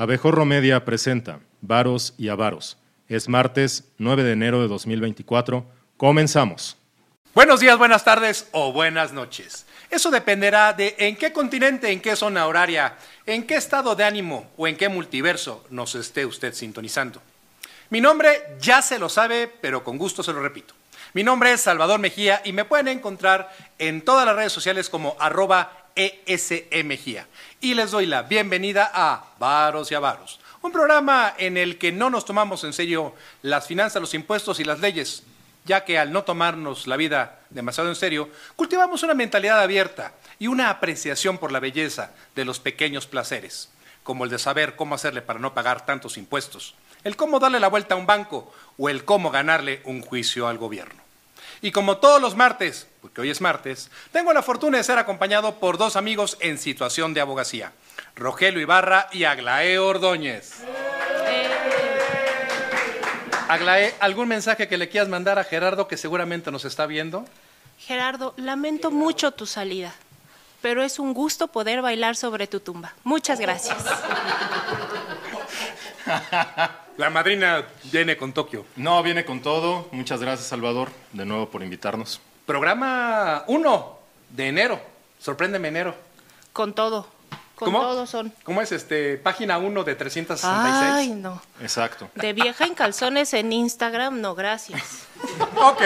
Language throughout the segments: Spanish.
Abejorro Media presenta Varos y Avaros. Es martes 9 de enero de 2024. Comenzamos. Buenos días, buenas tardes o buenas noches. Eso dependerá de en qué continente, en qué zona horaria, en qué estado de ánimo o en qué multiverso nos esté usted sintonizando. Mi nombre ya se lo sabe, pero con gusto se lo repito. Mi nombre es Salvador Mejía y me pueden encontrar en todas las redes sociales como arroba ESMGía. Y les doy la bienvenida a Varos y Avaros, un programa en el que no nos tomamos en serio las finanzas, los impuestos y las leyes, ya que al no tomarnos la vida demasiado en serio, cultivamos una mentalidad abierta y una apreciación por la belleza de los pequeños placeres, como el de saber cómo hacerle para no pagar tantos impuestos, el cómo darle la vuelta a un banco o el cómo ganarle un juicio al gobierno. Y como todos los martes, porque hoy es martes, tengo la fortuna de ser acompañado por dos amigos en situación de abogacía, Rogelio Ibarra y Aglaé Ordóñez. Aglaé, ¿algún mensaje que le quieras mandar a Gerardo que seguramente nos está viendo? Gerardo, lamento mucho tu salida, pero es un gusto poder bailar sobre tu tumba. Muchas gracias. La madrina viene con Tokio. No, viene con todo. Muchas gracias, Salvador, de nuevo por invitarnos. Programa 1 de enero. Sorpréndeme enero. Con todo. Con ¿Cómo? todo son. ¿Cómo es este? Página 1 de 366. Ay, no. Exacto. De vieja en calzones en Instagram, no, gracias. Ok.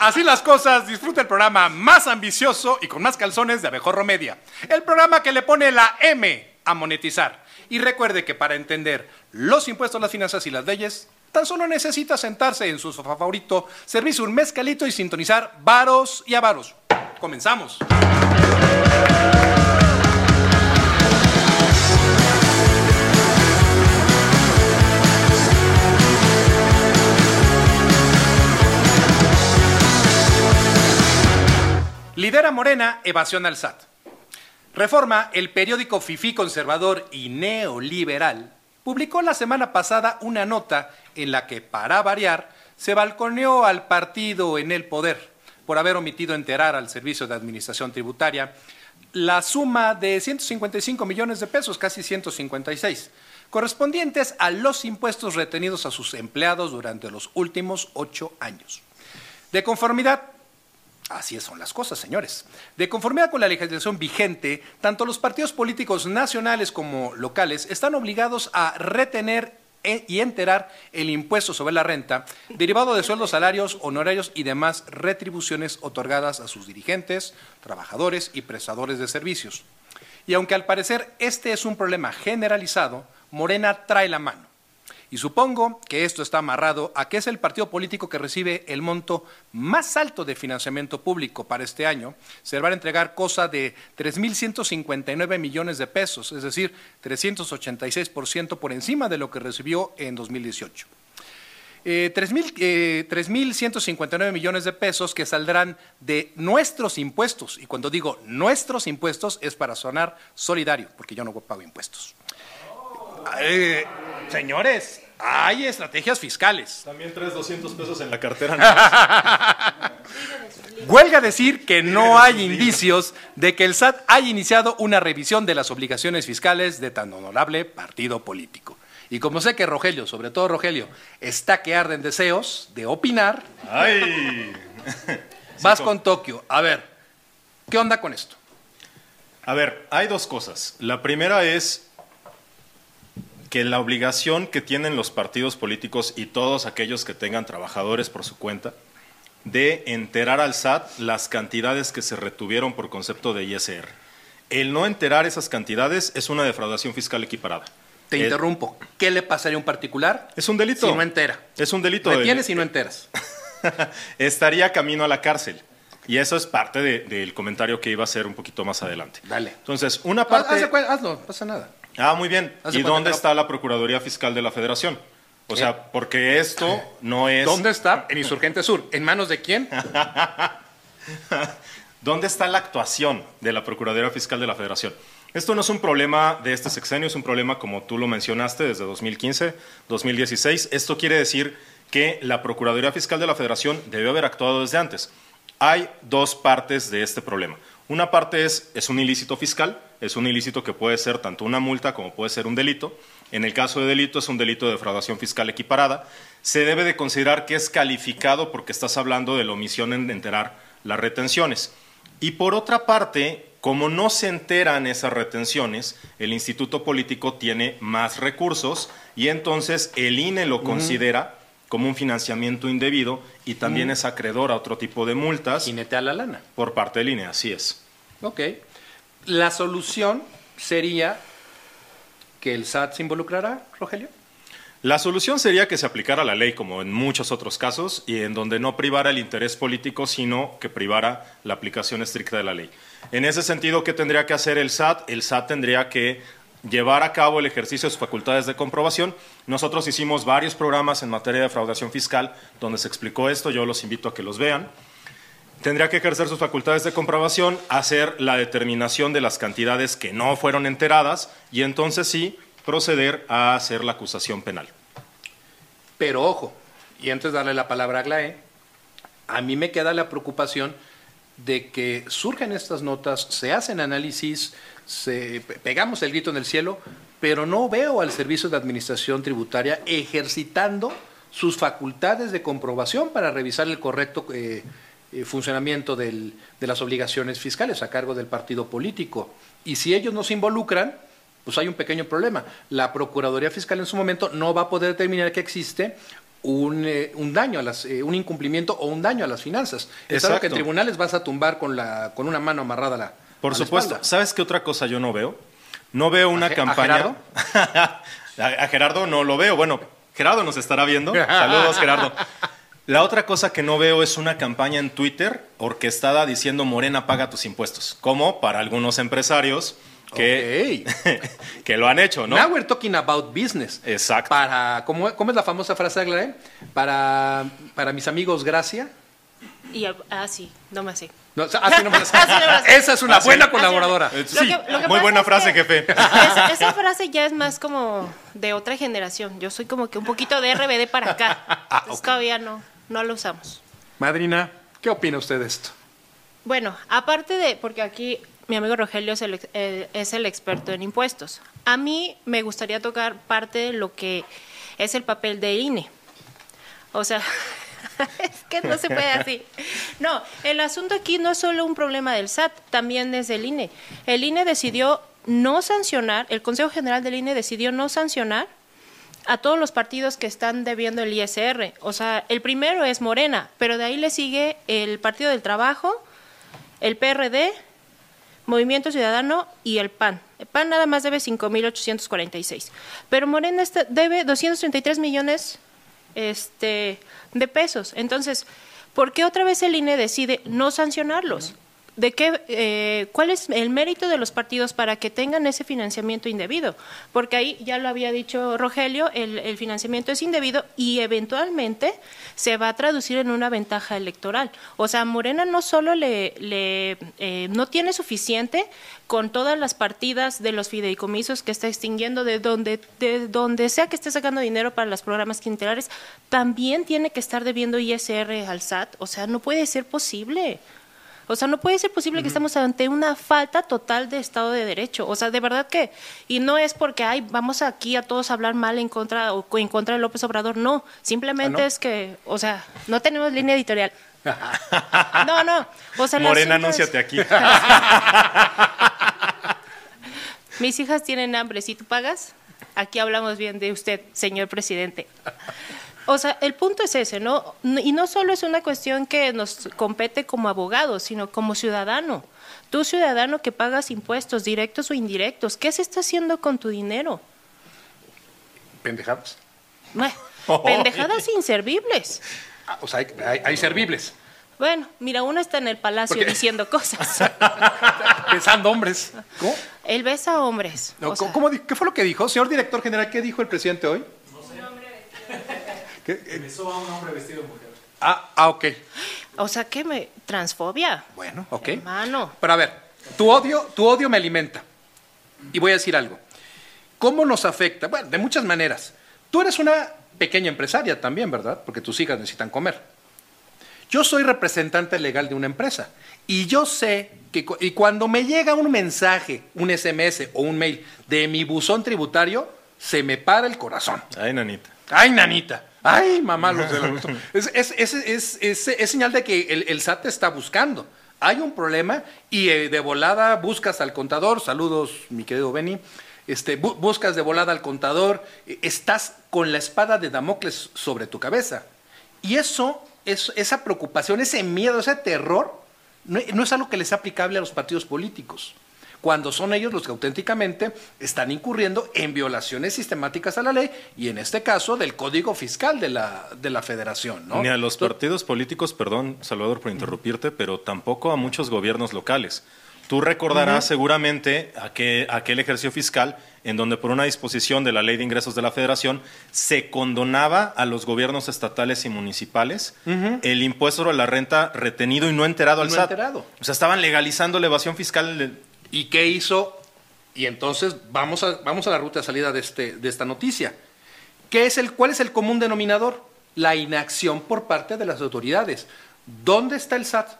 Así las cosas, disfruta el programa más ambicioso y con más calzones de Abejorro Media. El programa que le pone la M a monetizar. Y recuerde que para entender los impuestos, las finanzas y las leyes, tan solo necesita sentarse en su sofá favorito, servirse un mezcalito y sintonizar varos y avaros. Comenzamos. Lidera Morena evasión al SAT. Reforma, el periódico FIFI conservador y neoliberal, publicó la semana pasada una nota en la que, para variar, se balconeó al partido en el poder por haber omitido enterar al Servicio de Administración Tributaria la suma de 155 millones de pesos, casi 156, correspondientes a los impuestos retenidos a sus empleados durante los últimos ocho años. De conformidad Así son las cosas, señores. De conformidad con la legislación vigente, tanto los partidos políticos nacionales como locales están obligados a retener e- y enterar el impuesto sobre la renta derivado de sueldos, salarios, honorarios y demás retribuciones otorgadas a sus dirigentes, trabajadores y prestadores de servicios. Y aunque al parecer este es un problema generalizado, Morena trae la mano. Y supongo que esto está amarrado a que es el partido político que recibe el monto más alto de financiamiento público para este año. Se le va a entregar cosa de 3.159 millones de pesos, es decir, 386% por encima de lo que recibió en 2018. Eh, 3.000, eh, 3.159 millones de pesos que saldrán de nuestros impuestos. Y cuando digo nuestros impuestos es para sonar solidario, porque yo no pago impuestos. Eh, señores, hay estrategias fiscales. También traes 200 pesos en la cartera. Huelga decir que no hay indicios de que el SAT haya iniciado una revisión de las obligaciones fiscales de tan honorable partido político. Y como sé que Rogelio, sobre todo Rogelio, está que arden deseos de opinar, ¡Ay! vas con Tokio. A ver, ¿qué onda con esto? A ver, hay dos cosas. La primera es que la obligación que tienen los partidos políticos y todos aquellos que tengan trabajadores por su cuenta de enterar al SAT las cantidades que se retuvieron por concepto de ISR. El no enterar esas cantidades es una defraudación fiscal equiparada. Te interrumpo. ¿Qué le pasaría a un particular Es un delito. si no entera? Es un delito. Retienes y no enteras. Estaría camino a la cárcel. Y eso es parte de- del comentario que iba a hacer un poquito más adelante. Dale. Entonces, una parte... haz de hazlo, no pasa nada. Ah, muy bien. ¿Y dónde está la Procuraduría Fiscal de la Federación? O sea, porque esto no es... ¿Dónde está? En Insurgente Sur. ¿En manos de quién? ¿Dónde está la actuación de la Procuraduría Fiscal de la Federación? Esto no es un problema de este sexenio, es un problema, como tú lo mencionaste, desde 2015, 2016. Esto quiere decir que la Procuraduría Fiscal de la Federación debió haber actuado desde antes. Hay dos partes de este problema. Una parte es, es un ilícito fiscal, es un ilícito que puede ser tanto una multa como puede ser un delito. En el caso de delito es un delito de defraudación fiscal equiparada. Se debe de considerar que es calificado porque estás hablando de la omisión en enterar las retenciones. Y por otra parte, como no se enteran esas retenciones, el Instituto Político tiene más recursos y entonces el INE lo considera como un financiamiento indebido y también es acreedor a otro tipo de multas Jinete a la lana. por parte del INE, así es. Ok. La solución sería que el SAT se involucrará, Rogelio. La solución sería que se aplicara la ley como en muchos otros casos y en donde no privara el interés político, sino que privara la aplicación estricta de la ley. En ese sentido, ¿qué tendría que hacer el SAT? El SAT tendría que llevar a cabo el ejercicio de sus facultades de comprobación. Nosotros hicimos varios programas en materia de defraudación fiscal donde se explicó esto, yo los invito a que los vean. Tendría que ejercer sus facultades de comprobación, hacer la determinación de las cantidades que no fueron enteradas y entonces sí proceder a hacer la acusación penal. Pero ojo, y antes de darle la palabra a Glae, a mí me queda la preocupación de que surgen estas notas, se hacen análisis, se, pegamos el grito en el cielo, pero no veo al Servicio de Administración Tributaria ejercitando sus facultades de comprobación para revisar el correcto eh, funcionamiento del- de las obligaciones fiscales a cargo del partido político. Y si ellos no se involucran, pues hay un pequeño problema. La Procuraduría Fiscal en su momento no va a poder determinar que existe un, eh, un daño, a las, eh, un incumplimiento o un daño a las finanzas. Es algo que en tribunales vas a tumbar con, la, con una mano amarrada a la Por a supuesto. ¿Sabes qué otra cosa yo no veo? No veo una ¿A Ge- a campaña. a, a Gerardo no lo veo. Bueno, Gerardo nos estará viendo. Saludos, Gerardo. La otra cosa que no veo es una campaña en Twitter orquestada diciendo Morena paga tus impuestos, como para algunos empresarios que, que lo han hecho, ¿no? Now we're talking about business. Exacto. Para, ¿cómo, cómo es la famosa frase, Aglaé? Para, para mis amigos, gracia. Y, ah, ah, sí, no me sé. No, o sea, así no me sé. Así no me la sé. Esa es una Así- buena así- colaboradora. Eh, Lo sí, que- lo que muy buena es frase, que- jefe. Esa, esa frase ya es más como de otra generación. Yo soy como que un poquito de RBD para acá. Ah, Entonces todavía no, no lo usamos. Madrina, ¿qué opina usted de esto? Bueno, aparte de, porque aquí mi amigo Rogelio es el, eh, es el experto en impuestos. A mí me gustaría tocar parte de lo que es el papel de INE. O sea, es que no se puede así. No, el asunto aquí no es solo un problema del SAT, también es del INE. El INE decidió no sancionar, el Consejo General del INE decidió no sancionar a todos los partidos que están debiendo el ISR. O sea, el primero es Morena, pero de ahí le sigue el Partido del Trabajo, el PRD, Movimiento Ciudadano y el PAN. El PAN nada más debe 5.846. Pero Morena está- debe 233 millones este, de pesos. Entonces, ¿por qué otra vez el INE decide no sancionarlos? ¿De qué, eh, ¿Cuál es el mérito de los partidos para que tengan ese financiamiento indebido? Porque ahí, ya lo había dicho Rogelio, el, financiamiento es indebido y eventualmente se va a traducir en una ventaja electoral. O sea, Morena no solo le, le, eh, no tiene suficiente con todas las partidas de los fideicomisos que está extinguiendo, de donde, de donde sea que esté sacando dinero para los programas quinterales, también tiene que estar debiendo ISR al SAT. O sea, no puede ser posible. O sea, no puede ser posible que estemos ante una falta total de Estado de Derecho. O sea, de verdad que, y no es porque, ay, vamos aquí a todos a hablar mal en contra o en contra de López Obrador, no. Simplemente ¿Ah, no? es que, o sea, no tenemos línea editorial. No, no. O sea, Morena, anúnciate aquí. Mis hijas tienen hambre, si tú pagas, aquí hablamos bien de usted, señor presidente. O sea, el punto es ese, ¿no? Y no solo es una cuestión que nos compete como abogados, sino como ciudadano. Tú, ciudadano que pagas impuestos, directos o indirectos, ¿qué se está haciendo con tu dinero? Pendejadas. Pendejadas inservibles. Ah, o sea, hay, hay- hay servibles. Bueno, mira, uno está en el palacio diciendo cosas. Pensando hombres. ¿Cómo? Él besa hombres. No, o sea, ¿cómo ¿Qué fue lo que dijo? Señor director general, ¿qué dijo el presidente hoy? No sé. Besó a un hombre vestido de mujer. Ah, ah, ok. o sea, ¿qué me? Transfobia. Bueno, ok. Hermano. Pero a ver, tu odio, tu odio me alimenta. Y voy a decir algo. ¿Cómo nos afecta? Bueno, de muchas maneras. Tú eres una pequeña empresaria también, ¿verdad? Porque tus hijas necesitan comer. Yo soy representante legal de una empresa y yo sé que y cuando me llega un mensaje, un SMS o un mail de mi buzón tributario, se me para el corazón. Ay, nanita. Ay, nanita. Ay, mamá, los del agosto. Es, es, es, es, es- es señal de que el, el SAT te está buscando. Hay un problema y eh, de volada buscas al contador. Saludos, mi querido Benny. Este, bu- buscas de volada al contador. eh, Estás con la espada de Damocles sobre tu cabeza. Y eso, es, esa preocupación, ese miedo, ese terror, no, no es algo que les sea aplicable a los partidos políticos. Cuando son ellos los que auténticamente están incurriendo en violaciones sistemáticas a la ley y en este caso del código fiscal de la, de la federación. ¿no? Ni a los Entonces, partidos políticos, perdón, Salvador, por interrumpirte, pero tampoco a muchos gobiernos locales. Tú recordarás seguramente aquel, aquel ejercicio fiscal en donde por una disposición de la Ley de Ingresos de la Federación se condonaba a los gobiernos estatales y municipales el impuesto sobre la renta retenido y no enterado al No SAT. enterado. O sea, estaban legalizando la evasión fiscal. ¿Y qué hizo? Y entonces vamos a, vamos a la ruta de salida de, este, de esta noticia. ¿Qué es el, ¿Cuál es el común denominador? La inacción por parte de las autoridades. ¿Dónde está el SAT?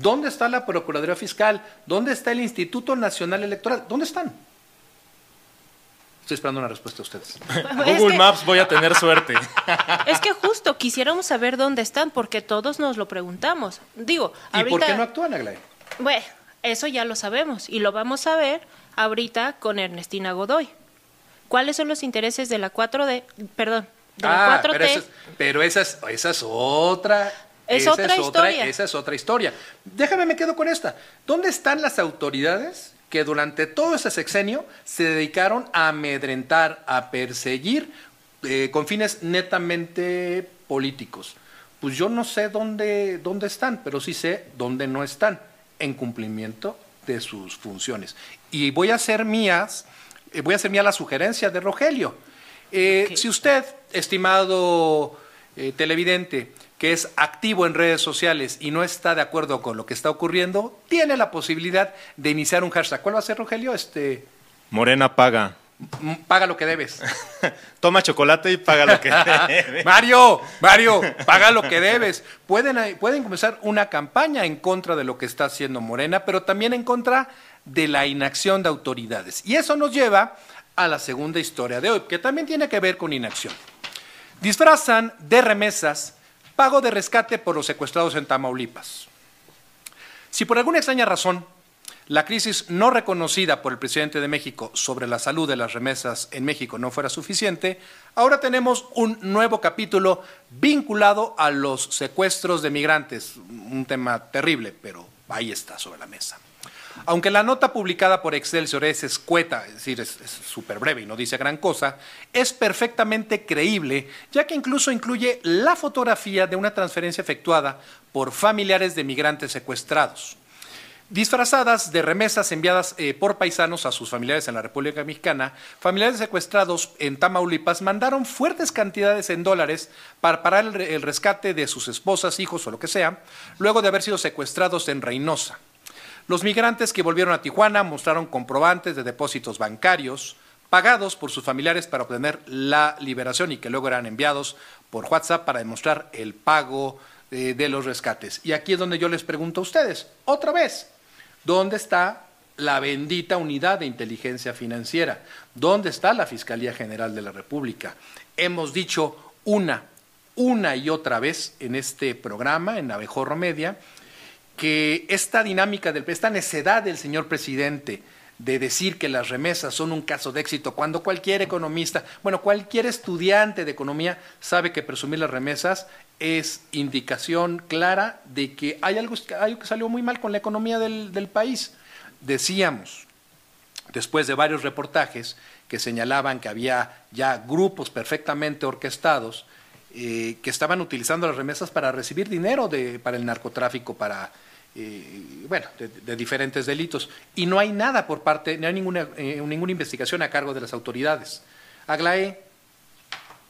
¿Dónde está la Procuraduría Fiscal? ¿Dónde está el Instituto Nacional Electoral? ¿Dónde están? Estoy esperando una respuesta de ustedes. Es Google que- Maps, voy a tener suerte. Es que justo quisiéramos saber dónde están, porque todos nos lo preguntamos. Digo, ¿Y ahorita, por qué no actúan, Aglae? Bueno, eso ya lo sabemos y lo vamos a ver ahorita con Ernestina Godoy. ¿Cuáles son los intereses de la 4D? Perdón, de la Ah, 4T. pero, esa es, pero esa es, esa es otra. Es esa otra historia. esa es otra historia. Déjame, me quedo con esta. ¿Dónde están las autoridades que durante todo ese sexenio se dedicaron a amedrentar, a perseguir eh, con fines netamente políticos? Pues yo no sé dónde, dónde están, pero sí sé dónde no están, en cumplimiento de sus funciones. Y voy a hacer mías, eh, voy a hacer mía la sugerencia de Rogelio. Eh. Si usted, estimado eh, televidente, que es activo en redes sociales y no está de acuerdo con lo que está ocurriendo, tiene la posibilidad de iniciar un hashtag. ¿Cuál va a ser, Rogelio? Este, Morena paga. Paga lo que debes. Toma chocolate y paga lo que debe. Mario, Mario, paga lo que debes. Pueden, pueden comenzar una campaña en contra de lo que está haciendo Morena, pero también en contra de la inacción de autoridades. Y eso nos lleva a la segunda historia de hoy, que también tiene que ver con inacción. Disfrazan de remesas pago de rescate por los secuestrados en Tamaulipas. Si por alguna extraña razón la crisis no reconocida por el presidente de México sobre la salud de las remesas en México no fuera suficiente, ahora tenemos un nuevo capítulo vinculado a los secuestros de migrantes. Un tema terrible, pero ahí está sobre la mesa. Aunque la nota publicada por Excelsior es escueta, es decir, es súper breve y no dice gran cosa, es perfectamente creíble, ya que incluso incluye la fotografía de una transferencia efectuada por familiares de migrantes secuestrados. Disfrazadas de remesas enviadas eh, por paisanos a sus familiares en la República Mexicana, familiares secuestrados en Tamaulipas mandaron fuertes cantidades en dólares para parar el, re- el rescate de sus esposas, hijos o lo que sea, luego de haber sido secuestrados en Reynosa. Los migrantes que volvieron a Tijuana mostraron comprobantes de depósitos bancarios pagados por sus familiares para obtener la liberación y que luego eran enviados por WhatsApp para demostrar el pago eh, de los rescates. Y aquí es donde yo les pregunto a ustedes, otra vez, ¿dónde está la bendita unidad de inteligencia financiera? ¿Dónde está la Fiscalía General de la República? Hemos dicho una, una y otra vez en este programa, en Abejorro Media, que esta dinámica, del, esta necedad del señor presidente de decir que las remesas son un caso de éxito, cuando cualquier economista, bueno, cualquier estudiante de economía sabe que presumir las remesas es indicación clara de que hay algo, algo que salió muy mal con la economía del, del país. Decíamos, después de varios reportajes que señalaban que había ya grupos perfectamente orquestados eh, que estaban utilizando las remesas para recibir dinero de, para el narcotráfico, para, eh, bueno, de, diferentes delitos. Y no hay nada por parte, no hay ninguna, eh, ninguna investigación a cargo de las autoridades. Aglae,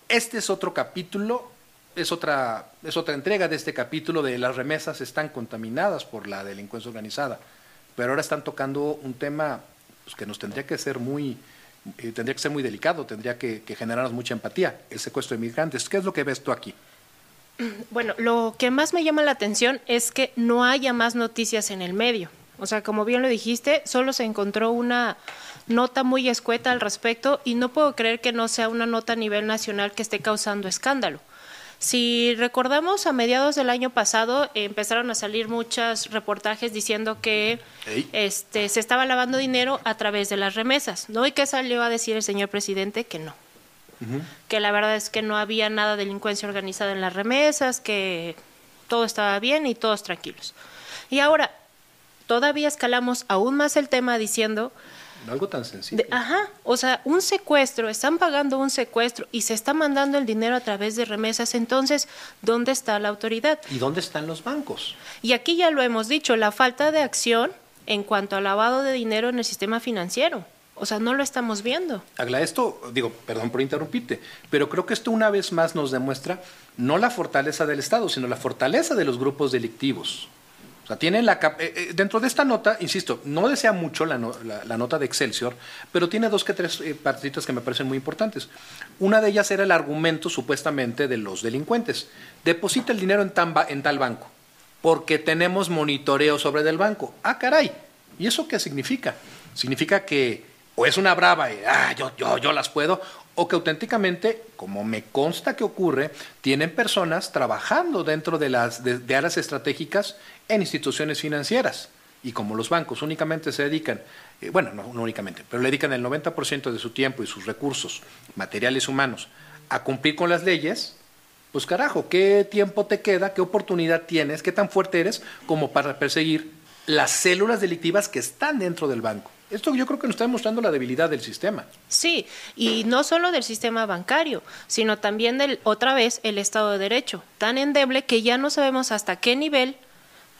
este es otro capítulo, es otra, es otra entrega de este capítulo de las remesas están contaminadas por la delincuencia organizada, pero ahora están tocando un tema pues, que nos tendría que ser muy, eh, tendría que ser muy delicado, tendría que, que generarnos mucha empatía, el secuestro de migrantes. ¿Qué es lo que ves tú aquí? Bueno, lo que más me llama la atención es que no haya más noticias en el medio. O sea, como bien lo dijiste, solo se encontró una nota muy escueta al respecto y no puedo creer que no sea una nota a nivel nacional que esté causando escándalo. Si recordamos, a mediados del año pasado eh, empezaron a salir muchos reportajes diciendo que este, se estaba lavando dinero a través de las remesas, ¿no? Y que salió a decir el señor presidente que no. Que la verdad es que no había nada de delincuencia organizada en las remesas, que todo estaba bien y todos tranquilos. Y ahora, todavía escalamos aún más el tema diciendo algo tan sencillo. ajá, o sea, un secuestro, están pagando un secuestro y se está mandando el dinero a través de remesas, entonces, ¿dónde está la autoridad? ¿Y dónde están los bancos? Y aquí ya lo hemos dicho, la falta de acción en cuanto al lavado de dinero en el sistema financiero. O sea, no lo estamos viendo. Agla, esto, digo, perdón por interrumpirte, pero creo que esto una vez más nos demuestra no la fortaleza del Estado, sino la fortaleza de los grupos delictivos. O sea, tienen la eh, eh, dentro de esta nota, insisto, no desea mucho la, nota de Excelsior, pero tiene dos que tres eh, partiditas que me parecen muy importantes. Una de ellas era el argumento supuestamente de los delincuentes. Deposita el dinero en, en tal banco, porque tenemos monitoreo sobre del banco. Ah, caray. ¿Y eso qué significa? Significa que o es una brava y ah, yo, yo, yo las puedo, o que auténticamente, como me consta que ocurre, tienen personas trabajando dentro de las de, áreas estratégicas en instituciones financieras. Y como los bancos únicamente se dedican, eh, bueno, no, únicamente, pero le dedican el 90% de su tiempo y sus recursos materiales humanos a cumplir con las leyes, pues carajo, ¿qué tiempo te queda? ¿Qué oportunidad tienes? ¿Qué tan fuerte eres como para perseguir las células delictivas que están dentro del banco? Esto yo creo que nos está demostrando la debilidad del sistema. Sí, y no solo del sistema bancario, sino también del, otra vez, el Estado de Derecho, tan endeble que ya no sabemos hasta qué nivel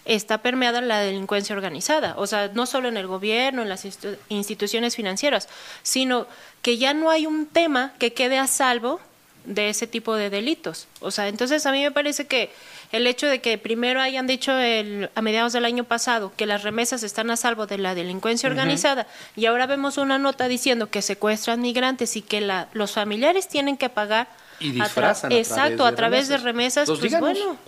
está permeada la delincuencia organizada. O sea, no solo en el gobierno, en las instituciones financieras, sino que ya no hay un tema que quede a salvo de ese tipo de delitos. O sea, entonces a mí me parece que el hecho de que primero hayan dicho el, a mediados del año pasado que las remesas están a salvo de la delincuencia organizada y ahora vemos una nota diciendo que secuestran migrantes y que la, los familiares tienen que pagar y disfrazan a exacto a través de remesas, pues bueno.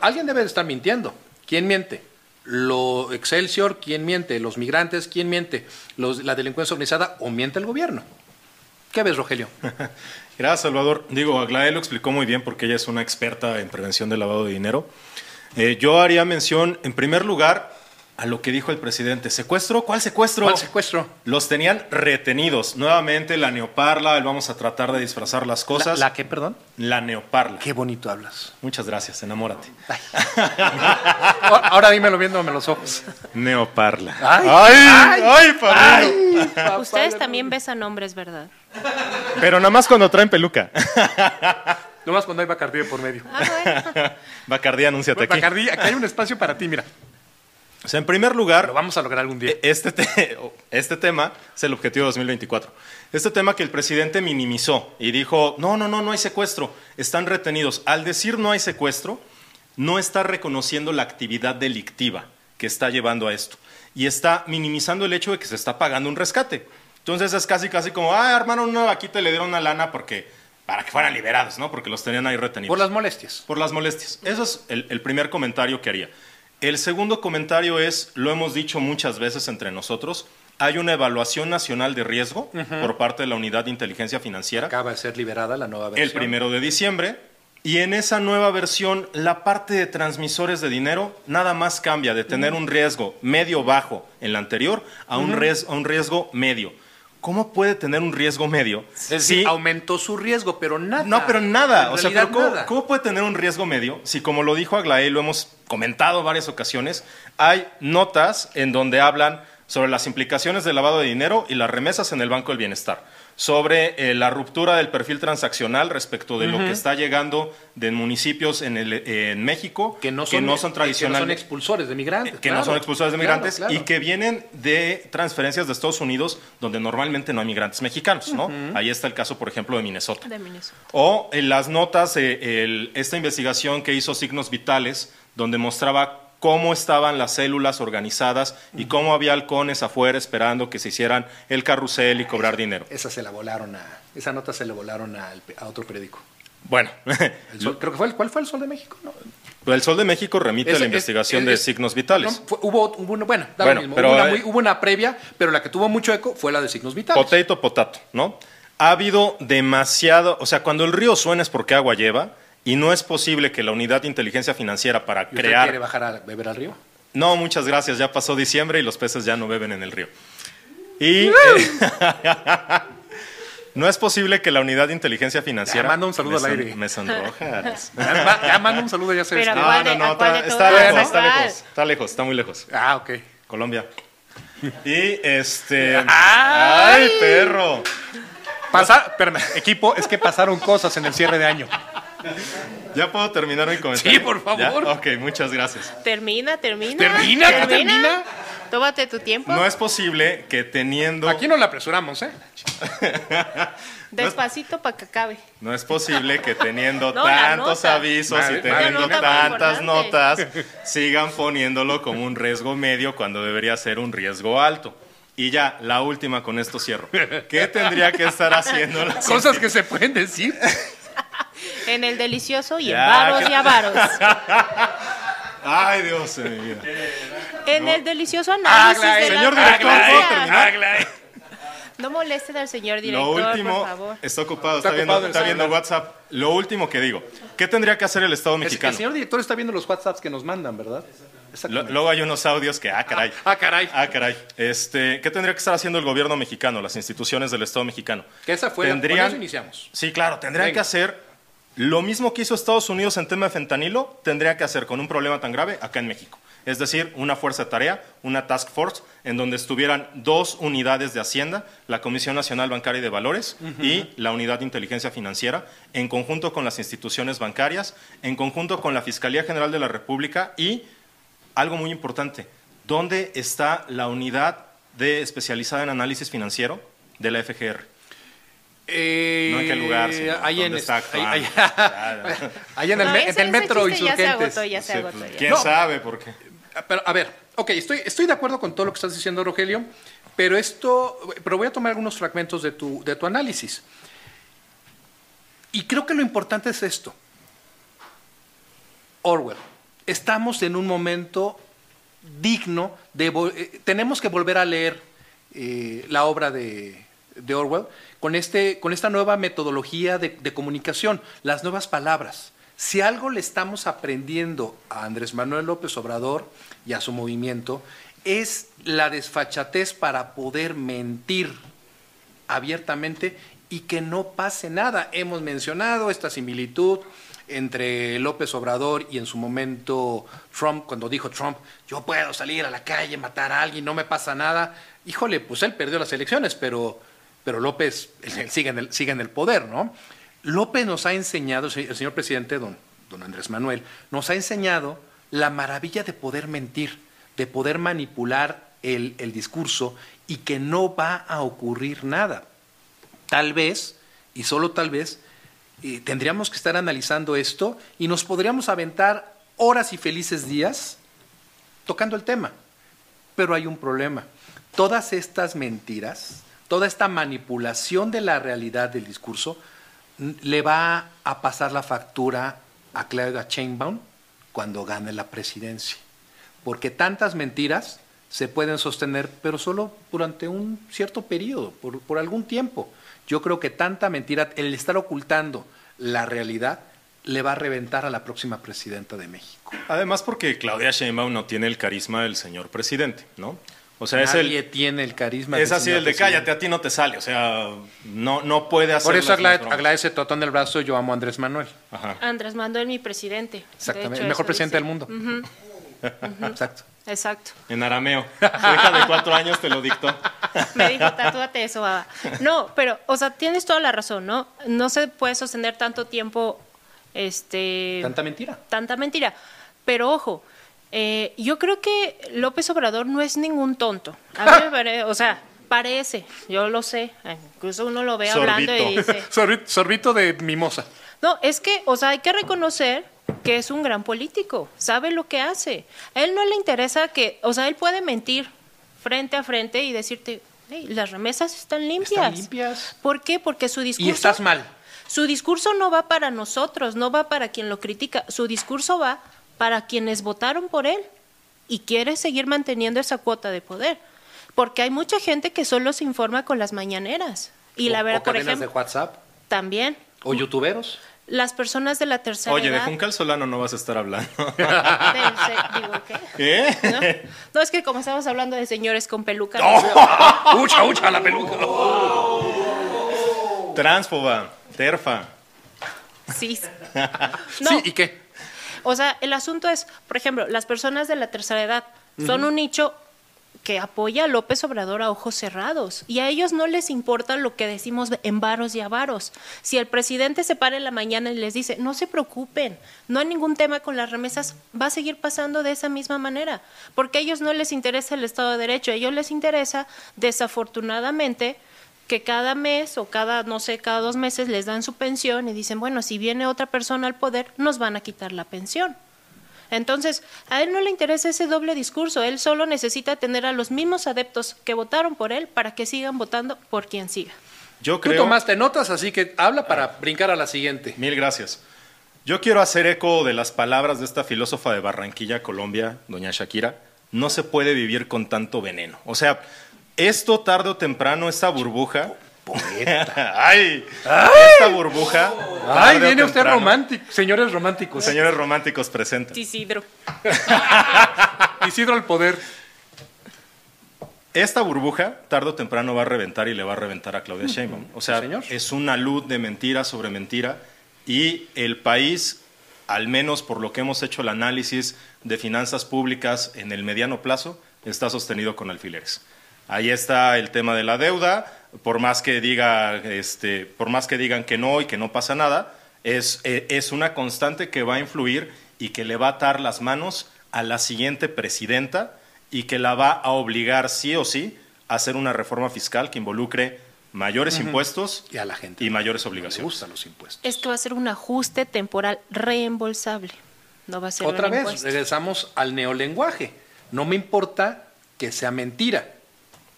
alguien debe estar mintiendo. ¿Quién miente? Lo Excelsior, ¿quién miente? Los migrantes, ¿quién miente? La delincuencia organizada o miente el gobierno. ¿Qué ves, Rogelio? Gracias, Salvador. Digo, Aglaé lo explicó muy bien porque ella es una experta en prevención del lavado de dinero. Eh, yo haría mención, en primer lugar, a lo que dijo el presidente. ¿Secuestro? ¿Cuál secuestro? ¿Cuál secuestro? Los tenían retenidos. Nuevamente la neoparla, vamos a tratar de disfrazar las cosas. ¿La, qué, perdón? La neoparla. Qué bonito hablas. Muchas gracias, enamórate. Ahora dímelo viéndome los ojos. Neoparla. ¡Ay! ¡Ay, ay, Ustedes también besan hombres, ¿verdad? Pero nada más cuando traen peluca. Nada más cuando hay Bacardí por medio. Ah, Bacardí, anúnciate aquí. Bacardí, aquí hay un espacio para ti, mira. O sea, en primer lugar... Lo vamos a lograr algún día. E-, este, este tema es el objetivo de 2024. Este tema que el presidente minimizó y dijo, no, no, no, no hay secuestro, están retenidos. Al decir no hay secuestro, no está reconociendo la actividad delictiva que está llevando a esto. Y está minimizando el hecho de que se está pagando un rescate. Entonces es casi, casi como, ah, armaron una vaquita y le dieron una lana porque, para que fueran liberados, ¿no? Porque los tenían ahí retenidos. Por las molestias. Por las molestias. Eso es el primer comentario que haría. El segundo comentario es, lo hemos dicho muchas veces entre nosotros, hay una evaluación nacional de riesgo por parte de la Unidad de Inteligencia Financiera. Acaba de ser liberada la nueva versión. El primero de diciembre. Y en esa nueva versión, la parte de transmisores de dinero nada más cambia de tener un riesgo medio-bajo en la anterior a un, a un riesgo medio. ¿Cómo puede tener un riesgo medio? si aumentó su riesgo, pero nada. No, pero nada. o sea, ¿cómo, puede tener un riesgo medio si, como lo dijo Aglaé, lo hemos comentado varias ocasiones, hay notas en donde hablan sobre las implicaciones del lavado de dinero y las remesas en el Banco del Bienestar? Sobre eh, la ruptura del perfil transaccional respecto de lo que está llegando de municipios en, el, en México que no son, son tradicionales. son expulsores de migrantes. Que no son expulsores de migrantes y que vienen de transferencias de Estados Unidos donde normalmente no hay migrantes mexicanos. ¿no? Ahí está el caso, por ejemplo, de Minnesota. O en las notas, de esta investigación que hizo Signos Vitales, donde mostraba cómo estaban las células organizadas y cómo había halcones afuera esperando que se hicieran el carrusel y cobrar dinero. Esa se la volaron a, esa nota se la volaron a, otro periódico. Bueno, sol- creo que fue el, ¿Cuál fue el Sol de México? No. el Sol de México remite a la es- investigación es- de signos vitales. No, fue- hubo, hubo una, bueno, da Bueno, lo mismo. pero, hubo, una eh, muy- hubo una previa, pero la que tuvo mucho eco fue la de signos vitales. Potato, potato, ¿no? Ha habido demasiado, o sea, cuando el río suena es porque agua lleva y no es posible que la unidad de inteligencia financiera para ¿Y usted crear... quiere bajar a beber al río? No, muchas gracias, ya pasó diciembre y los peces ya no beben en el río. Y eh, no es posible que la unidad de inteligencia financiera... Ya, manda un saludo me al son- aire. Me sonrojas. Ya, ya manda un saludo, ya sabes. Pero que- ¿a No, no, no, está, lejos, está lejos, está lejos, está muy lejos. Ah, ok. Colombia. Y este... ¡Ay! ¡Ay, perro! Pasa, espérame, equipo, es que pasaron cosas en el cierre de año. ¿Ya puedo terminar mi comentario? Sí, por favor. ¿Ya? Ok, muchas gracias. Termina, termina. ¿Termina? ¿Qué termina? Tómate tu tiempo. No es posible que teniendo... Aquí no la apresuramos, ¿eh? Despacito para que acabe. No es posible que teniendo No, tantos avisos y teniendo tantas Nota notas sigan poniéndolo como un riesgo medio cuando debería ser un riesgo alto. Y ya, la última con esto cierro. ¿Qué tendría que estar haciendo la Cosas que se pueden decir. En el delicioso y en varos ¿qué- y avaros. Ay, Dios vida. En el delicioso análisis Aglae, de la señor director. Aglae. No molesten al señor Lo director, último, por favor. está ocupado, Está está, viendo, ocupado está viendo. WhatsApp. Lo último que digo, ¿qué tendría que hacer el Estado Es- mexicano? El señor director está viendo los WhatsApps que nos mandan, ¿verdad? Lo- luego hay unos audios que, ah, caray. Ah, caray. Ah, caray. Este, ¿Qué tendría que estar haciendo el gobierno mexicano, las instituciones del Estado mexicano? Que esa fue la- con Tendrían- eso iniciamos. Sí, claro, tendrían Venga. que hacer lo mismo que hizo Estados Unidos en tema de fentanilo, tendría que hacer con un problema tan grave acá en México. Es decir, una fuerza de tarea, una task force, en donde estuvieran dos unidades de Hacienda, la Comisión Nacional Bancaria y de Valores y la Unidad de Inteligencia Financiera, en conjunto con las instituciones bancarias, en conjunto con la Fiscalía General de la República y algo muy importante, ¿dónde está la unidad de especializada en análisis financiero de la FGR? Eh, No en qué lugar, sino ahí dónde en, está ahí, en el, No, me- ese- en el ese metro chiste ya se agotó, ya se Sí, agotó, pues, ya. ¿Quién No. sabe por qué? Pero, a ver, ok, estoy, estoy de acuerdo con todo lo que estás diciendo, Rogelio, pero esto, pero voy a tomar algunos fragmentos de tu, de tu análisis. Y creo que lo importante es esto. Orwell, estamos en un momento digno de... eh, tenemos que volver a leer eh, la obra de, de Orwell con, este, con esta nueva metodología de, de comunicación, las nuevas palabras. Si algo le estamos aprendiendo a Andrés Manuel López Obrador y a su movimiento, es la desfachatez para poder mentir abiertamente y que no pase nada. Hemos mencionado esta similitud entre López Obrador y en su momento Trump, cuando dijo Trump, yo puedo salir a la calle, matar a alguien, no me pasa nada. Híjole, pues él perdió las elecciones, pero, pero López sigue, en el, poder, ¿no? López nos ha enseñado, el se- el señor presidente, don, Andrés Manuel, nos ha enseñado la maravilla de poder mentir, de poder manipular el, el discurso y que no va a ocurrir nada. Tal vez, y solo tal vez, eh, tendríamos que estar analizando esto y nos podríamos aventar horas y felices días tocando el tema. Pero hay un problema. Todas estas mentiras, toda esta manipulación de la realidad del discurso, le va a pasar la factura a Claudia Sheinbaum cuando gane la presidencia. Porque tantas mentiras se pueden sostener, pero solo durante un cierto periodo, por, por algún tiempo. Yo creo que tanta mentira, el estar ocultando la realidad, le va a reventar a la próxima presidenta de México. Además porque Claudia Sheinbaum no tiene el carisma del señor presidente, ¿no? O sea, es Nadie el tiene el carisma. es así el de cállate, a ti no te sale, o sea, no no puede hacer Por eso las agla- bromas. agradece totón del brazo, yo amo a Andrés Manuel. Ajá. Andrés Manuel, mi presidente. De Exactamente, hecho, el mejor presidente dice. del mundo. Exacto. Exacto. En arameo. Su hija de cuatro años te lo dictó. Me dijo, tatúate eso, baba. No, pero, o sea, tienes toda la razón, ¿no? No se puede sostener tanto tiempo, este... Tanta mentira. tanta mentira. Pero ojo, eh, yo creo que López Obrador no es ningún tonto. A mí me parece, o sea, parece, yo lo sé. Incluso uno lo ve hablando y dice... Sorbito, sorbito de mimosa. No, es que, o sea, hay que reconocer que es un gran político, sabe lo que hace. A él no le interesa que, o sea, él puede mentir frente a frente y decirte, "Hey, las remesas están limpias. Están limpias. ¿Por qué? Porque su discurso... Y estás mal. Su discurso no va para nosotros, no va para quien lo critica, su discurso va para quienes votaron por él y quiere seguir manteniendo esa cuota de poder. Porque hay mucha gente que solo se informa con las mañaneras. Y la O- verdad, o por ejemplo, de WhatsApp también o youtuberos. las personas de la tercera Oye, de edad. Juncal Solano no vas a estar hablando. del se- digo, ¿qué? ¿Eh? ¿No? No, es que como estamos hablando de señores con peluca. ¡Ucha, ucha la peluca! Transfoba, terfa. Sí. No, Sí, ¿y qué? O sea, el asunto es, por ejemplo, las personas de la tercera edad son un nicho que apoya a López Obrador a ojos cerrados y a ellos no les importa lo que decimos en varos y avaros. Si el presidente se para en la mañana y les dice, no se preocupen, no hay ningún tema con las remesas, va a seguir pasando de esa misma manera, porque a ellos no les interesa el Estado de Derecho, a ellos les interesa, desafortunadamente, que cada mes o cada, no sé, cada dos meses les dan su pensión y dicen, bueno, si viene otra persona al poder, nos van a quitar la pensión. Entonces, a él no le interesa ese doble discurso, él solo necesita tener a los mismos adeptos que votaron por él para que sigan votando por quien siga. Yo Tú creo. tomaste notas, así que habla para brincar a la siguiente. Mil gracias. Yo quiero hacer eco de las palabras de esta filósofa de Barranquilla, Colombia, doña Shakira. No se puede vivir con tanto veneno. O sea, esto tarde o temprano, esta burbuja. ¡Ay! Esta burbuja. Ay, viene usted romántico, señores románticos. Señores románticos presentes. Isidro. Isidro al poder. Esta burbuja, tarde o temprano, va a reventar y le va a reventar a Claudia Sheinbaum. O sea, señor. es una luz de mentira sobre mentira y el país, al menos por lo que hemos hecho el análisis de finanzas públicas en el mediano plazo, está sostenido con alfileres. Ahí está el tema de la deuda, por más que diga, este, por más que digan que no y que no pasa nada, es, eh, es una constante que va a influir y que le va a atar las manos a la siguiente presidenta y que la va a obligar sí o sí a hacer una reforma fiscal que involucre mayores impuestos Y a la gente. y mayores Le obligaciones. gustan los impuestos. Es que va a ser un ajuste temporal reembolsable. No va a ser Otra un vez, impuesto. regresamos al neolenguaje. No me importa que sea mentira.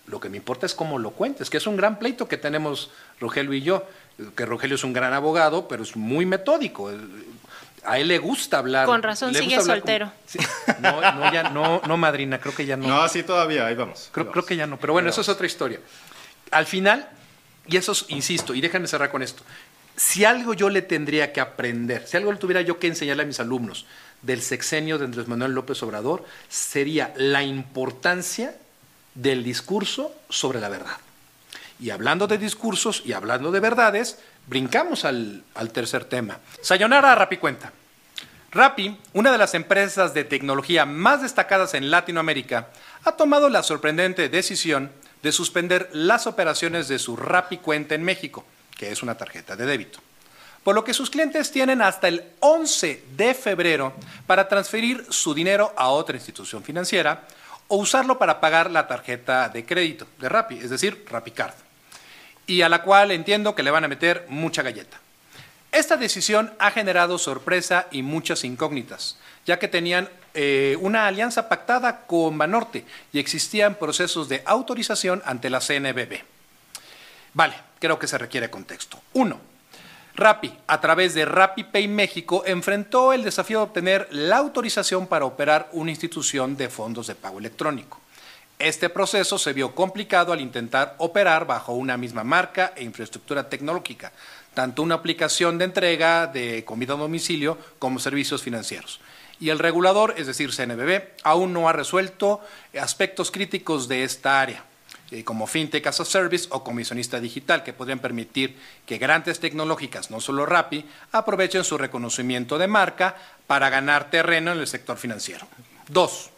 Lo que me importa es cómo lo cuentes, que es un gran pleito que tenemos Rogelio y yo. Que Rogelio es un gran abogado, pero es muy metódico. A él le gusta hablar. Con razón le sigue soltero. Sí. No, no, ya, no, no, madrina, creo que ya no. No, sí, todavía, ahí vamos. Creo, ahí creo vamos. que ya no, pero bueno, eso es otra historia. Al final, y eso es, insisto, y déjame cerrar con esto, si algo yo le tendría que aprender, si algo le tuviera yo que enseñarle a mis alumnos del sexenio de Andrés Manuel López Obrador, sería la importancia del discurso sobre la verdad. Y hablando de discursos y hablando de verdades, brincamos al, al tercer tema. Sayonara Rapicuenta. Rappi, una de las empresas de tecnología más destacadas en Latinoamérica, ha tomado la sorprendente decisión de suspender las operaciones de su Rappi cuenta en México, que es una tarjeta de débito. Por lo que sus clientes tienen hasta el 11 de febrero para transferir su dinero a otra institución financiera o usarlo para pagar la tarjeta de crédito de Rappi, es decir, RappiCard, y a la cual entiendo que le van a meter mucha galleta. Esta decisión ha generado sorpresa y muchas incógnitas, ya que tenían eh, una alianza pactada con Banorte y existían procesos de autorización ante la CNBB. Vale, creo que se requiere contexto. Uno, Rappi, a través de RappiPay México, enfrentó el desafío de obtener la autorización para operar una institución de fondos de pago electrónico. Este proceso se vio complicado al intentar operar bajo una misma marca e infraestructura tecnológica, tanto una aplicación de entrega de comida a domicilio como servicios financieros. Y el regulador, es decir, CNBB, aún no ha resuelto aspectos críticos de esta área eh, como FinTech as a Service o comisionista digital, que podrían permitir que grandes tecnológicas, no solo Rappi, aprovechen su reconocimiento de marca para ganar terreno en el sector financiero. Dos,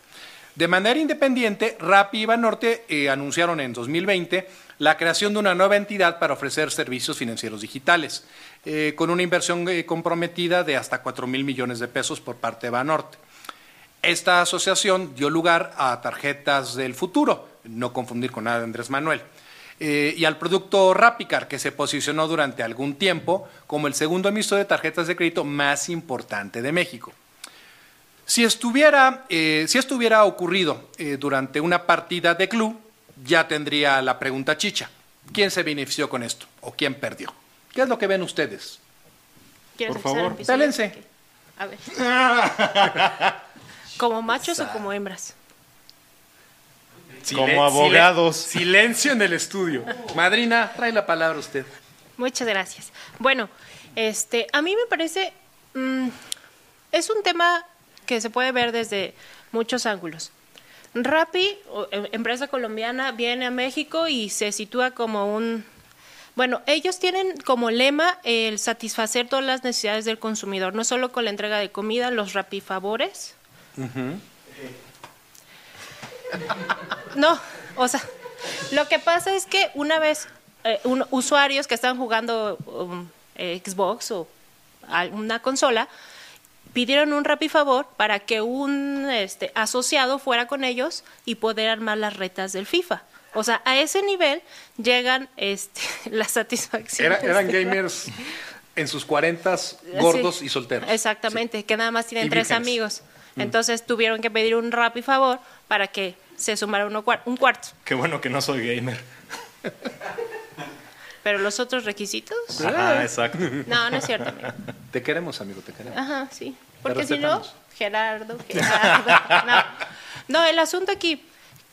de manera independiente, Rappi y Banorte eh, anunciaron en 2020 la creación de una nueva entidad para ofrecer servicios financieros digitales, eh, con una inversión comprometida de hasta 4 mil millones de pesos por parte de Banorte. Esta asociación dio lugar a tarjetas del futuro, no confundir con nada de Andrés Manuel, eh, y al producto Rapicar, que se posicionó durante algún tiempo como el segundo emisor de tarjetas de crédito más importante de México. Si estuviera, eh, si esto hubiera ocurrido eh, durante una partida de club, ya tendría la pregunta chicha. ¿Quién se benefició con esto? ¿O quién perdió? ¿Qué es lo que ven ustedes? ¿Quieres Por favor. Pélense. A ver. ¿Como machos o como hembras? Como abogados. Silencio en el estudio. Madrina, trae la palabra usted. Muchas gracias. Bueno, este, a mí me parece, mm, es un tema que se puede ver desde muchos ángulos. Rappi, em- empresa colombiana, viene a México y se sitúa como un... Bueno, ellos tienen como lema el satisfacer todas las necesidades del consumidor, no solo con la entrega de comida, los Rappi favores. No, o sea, lo que pasa es que una vez eh, un- usuarios que están jugando um, eh, Xbox o una consola pidieron un Rappi favor para que un este, asociado fuera con ellos y poder armar las retas del FIFA. O sea, a ese nivel llegan este, las satisfacciones. Era- eran gamers en sus cuarentas, gordos Sí, y solteros. Exactamente, que nada más tienen Y tres vírgenes. amigos. Entonces tuvieron que pedir un Rappi favor para que se sumara uno cuar- un cuarto. Qué bueno que no soy gamer. Pero los otros requisitos. Ajá, exacto. No, no es cierto. amigo. Te queremos, amigo, te queremos. Ajá, sí. Porque si no. Gerardo, Gerardo. No. no, el asunto aquí,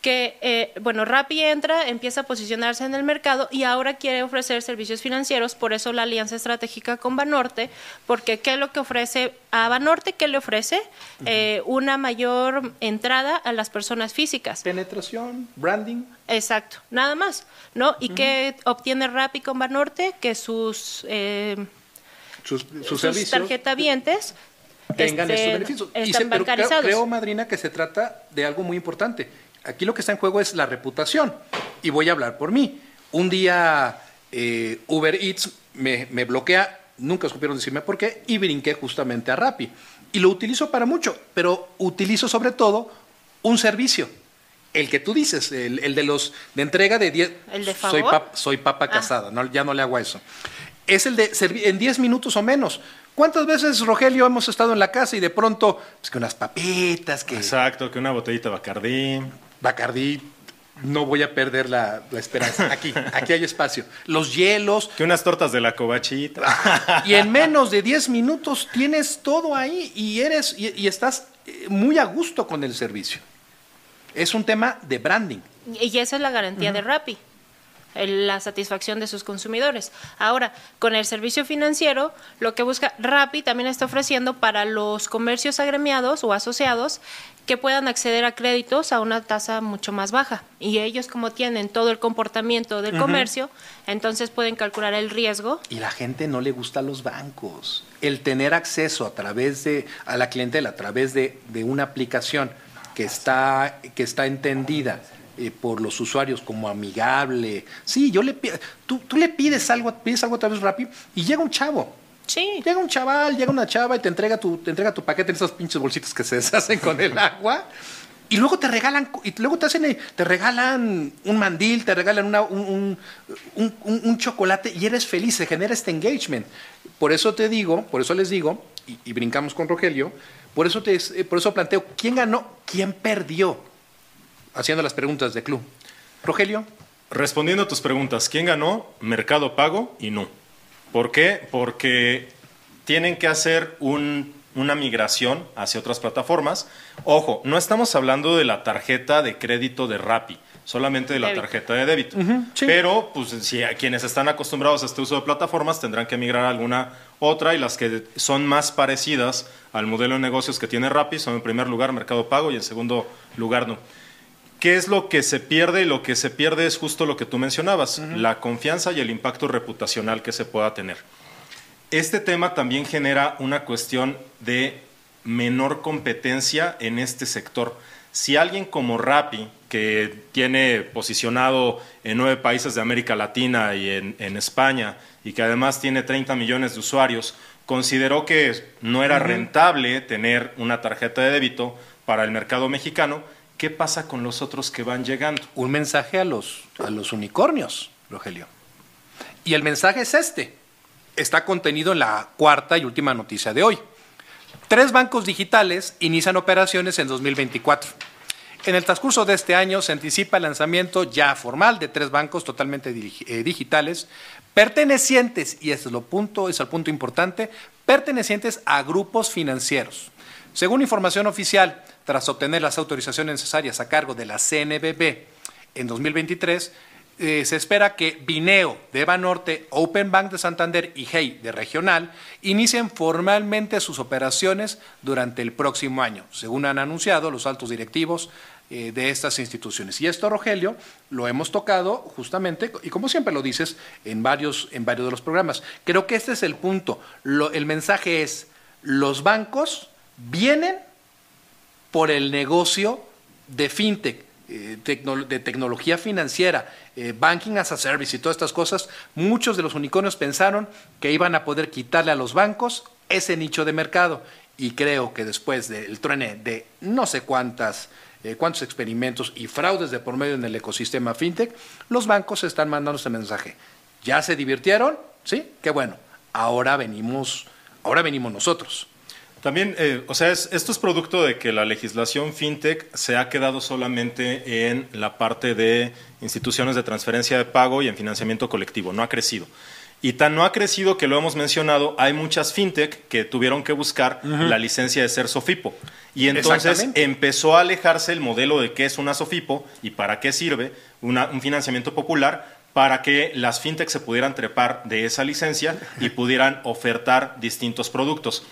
que, eh, bueno, Rappi entra, empieza a posicionarse en el mercado y ahora quiere ofrecer servicios financieros, por eso la alianza estratégica con Banorte, porque ¿qué es lo que ofrece a Banorte? ¿Qué le ofrece? Eh, una mayor entrada a las personas físicas. Penetración, branding. Exacto, nada más, ¿no? ¿Y qué obtiene Rappi con Banorte? Que sus... eh, Sus, sus, sus servicios tarjetavientes tengan este, estos beneficios. Y se- pero creo, Madrina, que se trata de algo muy importante. Aquí lo que está en juego es la reputación. Y voy a hablar por mí. Un día eh, Uber Eats me, me bloquea, nunca supieron decirme por qué, y brinqué justamente a Rappi. Y lo utilizo para mucho, pero utilizo sobre todo un servicio. El que tú dices, el, el de los de entrega de 10. ¿El de Soy, favor? pap- soy papa Ah. casada, no, ya no le hago eso. Es el de en 10 minutos o menos. ¿Cuántas veces, Rogelio, hemos estado en la casa y de pronto, pues que unas papitas, que Exacto, que una botellita de Bacardí. Bacardí, no voy a perder la, la esperanza. Aquí, aquí hay espacio. Los hielos, Que unas tortas de la cobachita. y en menos de 10 minutos tienes todo ahí y eres y, y estás eh, muy a gusto con el servicio. Es un tema de branding. Y esa es la garantía de Rappi, la satisfacción de sus consumidores. Ahora, con el servicio financiero, lo que busca Rappi también está ofreciendo para los comercios agremiados o asociados que puedan acceder a créditos a una tasa mucho más baja. Y ellos, como tienen todo el comportamiento del comercio, entonces pueden calcular el riesgo. Y la gente no le gusta los bancos. El tener acceso a través de, a la clientela, a través de, de una aplicación que está, que está entendida eh, por los usuarios como amigable. Sí, yo le tú, tú le pides algo, pides algo a través de Rappi y llega un chavo. Sí, Llega un chaval, llega una chava y te entrega tu, te entrega tu paquete en esas pinches bolsitas que se deshacen con el agua. Y luego te regalan, y luego te hacen, eh, te regalan un mandil, te regalan una- un, un- un- chocolate y eres feliz, se genera este engagement. Por eso te digo, por eso les digo, y, y brincamos con Rogelio, por eso, te, eh, por eso planteo, ¿quién ganó? ¿Quién perdió? Haciendo las preguntas de club. Rogelio, Respondiendo a tus preguntas, ¿quién ganó? Mercado Pago y no. ¿Por qué? Porque tienen que hacer un- una migración hacia otras plataformas. Ojo, no estamos hablando de la tarjeta de crédito de Rappi, solamente de la Débito. tarjeta de débito. sí. Pero, pues, si a quienes están acostumbrados a este uso de plataformas tendrán que migrar a alguna otra y las que son más parecidas al modelo de negocios que tiene Rappi son en primer lugar Mercado Pago y en segundo lugar no. ¿Qué es lo que se pierde? Y lo que se pierde es justo lo que tú mencionabas, la confianza y el impacto reputacional que se pueda tener. Este tema también genera una cuestión de menor competencia en este sector. Si alguien como Rappi, que tiene posicionado en nueve países de América Latina y en, en España, y que además tiene 30 millones de usuarios, consideró que no era rentable tener una tarjeta de débito para el mercado mexicano, ¿qué pasa con los otros que van llegando? un mensaje a los, a los unicornios, Rogelio. Y el mensaje es este. Está contenido en la cuarta y última noticia de hoy. Tres bancos digitales inician operaciones en 2024. En el transcurso de este año se anticipa el lanzamiento ya formal de tres bancos totalmente eh, digitales, pertenecientes, y ese es, lo punto, es el punto importante, pertenecientes a grupos financieros. Según información oficial, tras obtener las autorizaciones necesarias a cargo de la CNBB en 2023, eh, se espera que Bineo de Banorte, Open Bank de Santander y Hey de Regional inicien formalmente sus operaciones durante el próximo año, según han anunciado los altos directivos eh, de estas instituciones. Y esto, Rogelio, lo hemos tocado justamente, y como siempre lo dices, en varios, en varios de los programas. Creo que este es el punto. el mensaje es, los bancos vienen por el negocio de fintech eh, de tecnología financiera, eh, banking as a service y todas estas cosas, muchos de los unicornios pensaron que iban a poder quitarle a los bancos ese nicho de mercado. Y creo que después del truene de no sé cuántas, eh, cuántos experimentos y fraudes de por medio en el ecosistema fintech, los bancos están mandando ese mensaje. ¿Ya se divirtieron? ¿Sí? Qué bueno. Ahora venimos, ahora venimos nosotros. También, eh, o sea, esto es producto de que la legislación fintech se ha quedado solamente en la parte de instituciones de transferencia de pago y en financiamiento colectivo, no ha crecido. Y tan no ha crecido que lo hemos mencionado, hay muchas fintech que tuvieron que buscar la licencia de ser Sofipo. Y entonces empezó a alejarse el modelo de qué es una Sofipo y para qué sirve un financiamiento popular para que las fintech se pudieran trepar de esa licencia y pudieran ofertar distintos productos.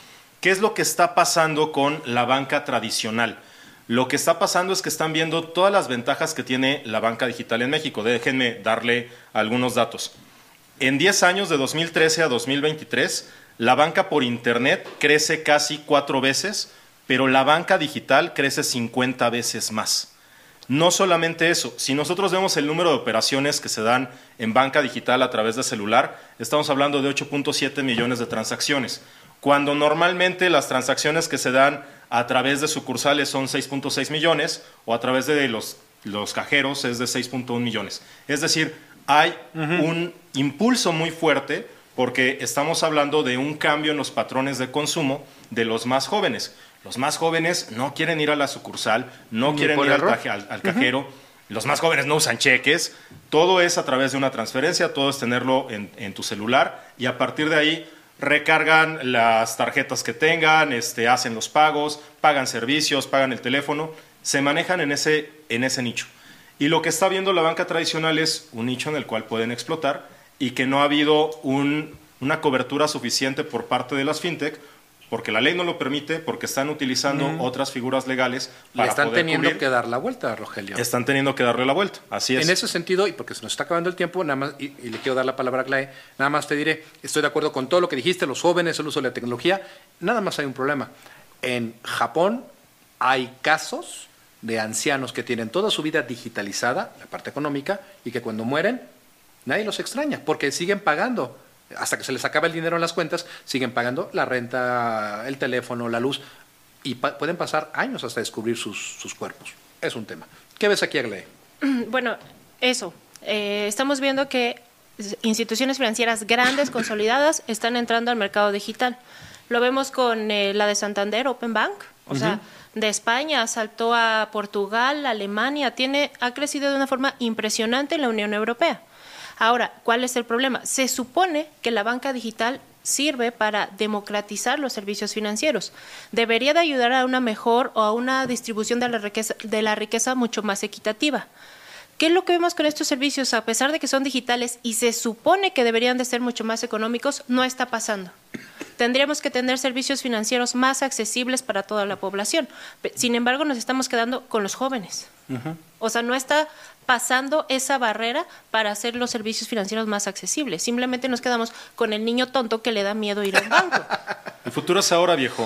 ¿Qué es lo que está pasando con la banca tradicional? Lo que está pasando es que están viendo todas las ventajas que tiene la banca digital en México. Déjenme darle algunos datos. En 10 años, de 2013 a 2023, la banca por Internet crece casi cuatro veces, pero la banca digital crece 50 veces más. No solamente eso, si nosotros vemos el número de operaciones que se dan en banca digital a través de celular, estamos hablando de 8.7 millones de transacciones cuando normalmente las transacciones que se dan a través de sucursales son 6.6 millones o a través de los, los cajeros es de 6.1 millones. Es decir, hay un impulso muy fuerte porque estamos hablando de un cambio en los patrones de consumo de los más jóvenes. Los más jóvenes no quieren ir a la sucursal, no quieren ir al, cajero. Los más jóvenes no usan cheques. Todo es a través de una transferencia, todo es tenerlo en tu celular y a partir de ahí recargan las tarjetas que tengan, este, hacen los pagos, pagan servicios, pagan el teléfono, se manejan en ese, en ese nicho. Y lo que está viendo la banca tradicional es un nicho en el cual pueden explotar y que no ha habido una cobertura suficiente por parte de las fintech porque la ley no lo permite, porque están utilizando otras figuras legales para están teniendo que dar la vuelta, Rogelio. Están teniendo que darle la vuelta, así es. En ese sentido, y porque se nos está acabando el tiempo, nada más, y, le quiero dar la palabra a Clay, nada más te diré, estoy de acuerdo con todo lo que dijiste, los jóvenes, el uso de la tecnología, nada más hay un problema. En Japón hay casos de ancianos que tienen toda su vida digitalizada, la parte económica, y que cuando mueren, nadie los extraña, porque siguen pagando hasta que se les acaba el dinero en las cuentas, siguen pagando la renta, el teléfono, la luz, y pueden pasar años hasta descubrir sus, cuerpos. Es un tema. ¿Qué ves aquí, Agle? Bueno, eso. Eh, estamos viendo que instituciones financieras grandes, consolidadas, están entrando al mercado digital. Lo vemos con eh, la de Santander, Open Bank, o sea, de España saltó a Portugal, Alemania, tiene, ha crecido de una forma impresionante en la Unión Europea. Ahora, ¿cuál es el problema? Se supone que la banca digital sirve para democratizar los servicios financieros. Debería de ayudar a una mejor o a una distribución de la riqueza, mucho más equitativa. ¿Qué es lo que vemos con estos servicios? A pesar de que son digitales y se supone que deberían de ser mucho más económicos, no está pasando. Tendríamos que tener servicios financieros más accesibles para toda la población. Sin embargo, nos estamos quedando con los jóvenes. O sea, no está pasando esa barrera para hacer los servicios financieros más accesibles. Simplemente nos quedamos con el niño tonto que le da miedo ir al banco. El futuro es ahora, viejo.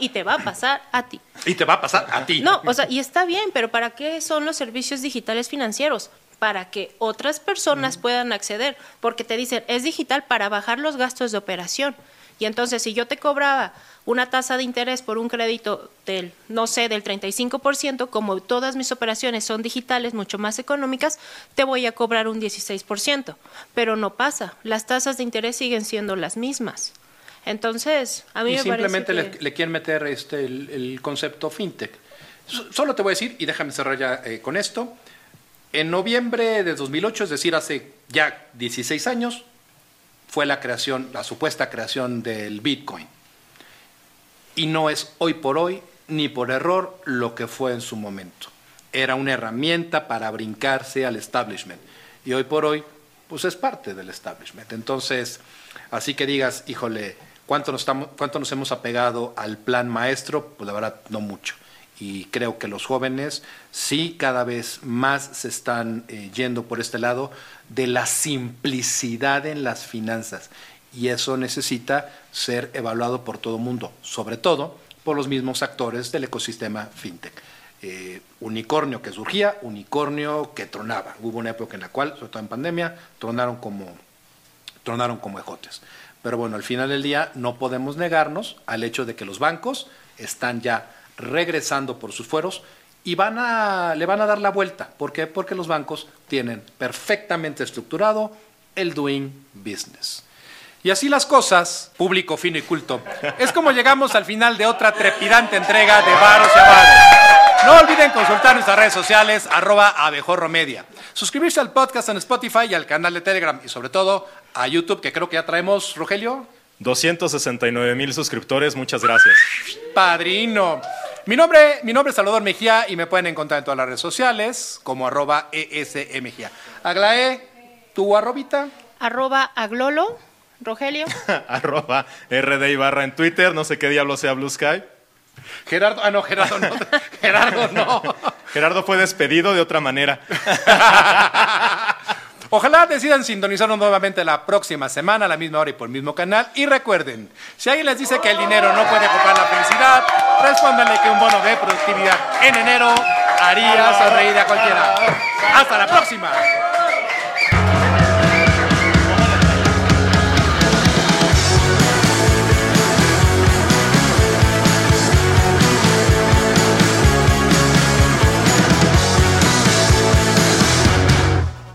Y te va a pasar a ti. Y te va a pasar a ti. No, o sea, y está bien, pero ¿para qué son los servicios digitales financieros? Para que otras personas puedan acceder, porque te dicen, es digital para bajar los gastos de operación. Y entonces, si yo te cobraba una tasa de interés por un crédito del, no sé, del 35%, como todas mis operaciones son digitales, mucho más económicas, te voy a cobrar un 16%. Pero no pasa, las tasas de interés siguen siendo las mismas. Entonces, a mí me simplemente parece le, le, quieren meter este, el, concepto fintech Solo te voy a decir, y déjame cerrar ya eh, con esto, en noviembre de 2008, es decir, hace ya 16 años, fue la creación, la supuesta creación del Bitcoin. Y no es hoy por hoy, ni por error, lo que fue en su momento. Era una herramienta para brincarse al establishment. Y hoy por hoy, pues es parte del establishment. Entonces, así que digas, híjole, ¿cuánto nos, estamos, cuánto nos hemos apegado al plan maestro? Pues la verdad, no mucho y creo que los jóvenes sí cada vez más se están eh, yendo por este lado de la simplicidad en las finanzas y eso necesita ser evaluado por todo el mundo, sobre todo por los mismos actores del ecosistema fintech. Eh, unicornio que surgía, unicornio que tronaba. Hubo una época en la cual, sobre todo en pandemia, tronaron como, tronaron como ejotes. Pero bueno, al final del día no podemos negarnos al hecho de que los bancos están ya regresando por sus fueros y van a, le van a dar la vuelta. ¿Por qué? Porque los bancos tienen perfectamente estructurado el doing business. Y así las cosas, público fino y culto, es como llegamos al final de otra trepidante entrega de Varos y Avaros. No olviden consultar nuestras redes sociales, arroba abejorro media. Suscribirse al podcast en Spotify y al canal de Telegram y sobre todo a YouTube, que creo que ya traemos, Rogelio. 269 mil suscriptores, muchas gracias. Padrino. Mi nombre, mi nombre es Salvador Mejía y me pueden encontrar en todas las redes sociales como arroba ESMejía. Aglae, ¿tu arrobita? Arroba aglolo, Rogelio. arroba RD Ibarra en Twitter, no sé qué diablo sea Blue Sky. Gerardo, ah no, Gerardo no. Gerardo no. Gerardo fue despedido de otra manera. Ojalá decidan sintonizarnos nuevamente la próxima semana a la misma hora y por el mismo canal. Y recuerden, si alguien les dice que el dinero no puede comprar la felicidad, respóndanle que un bono de productividad en enero haría sonreír a cualquiera. ¡Hasta la próxima!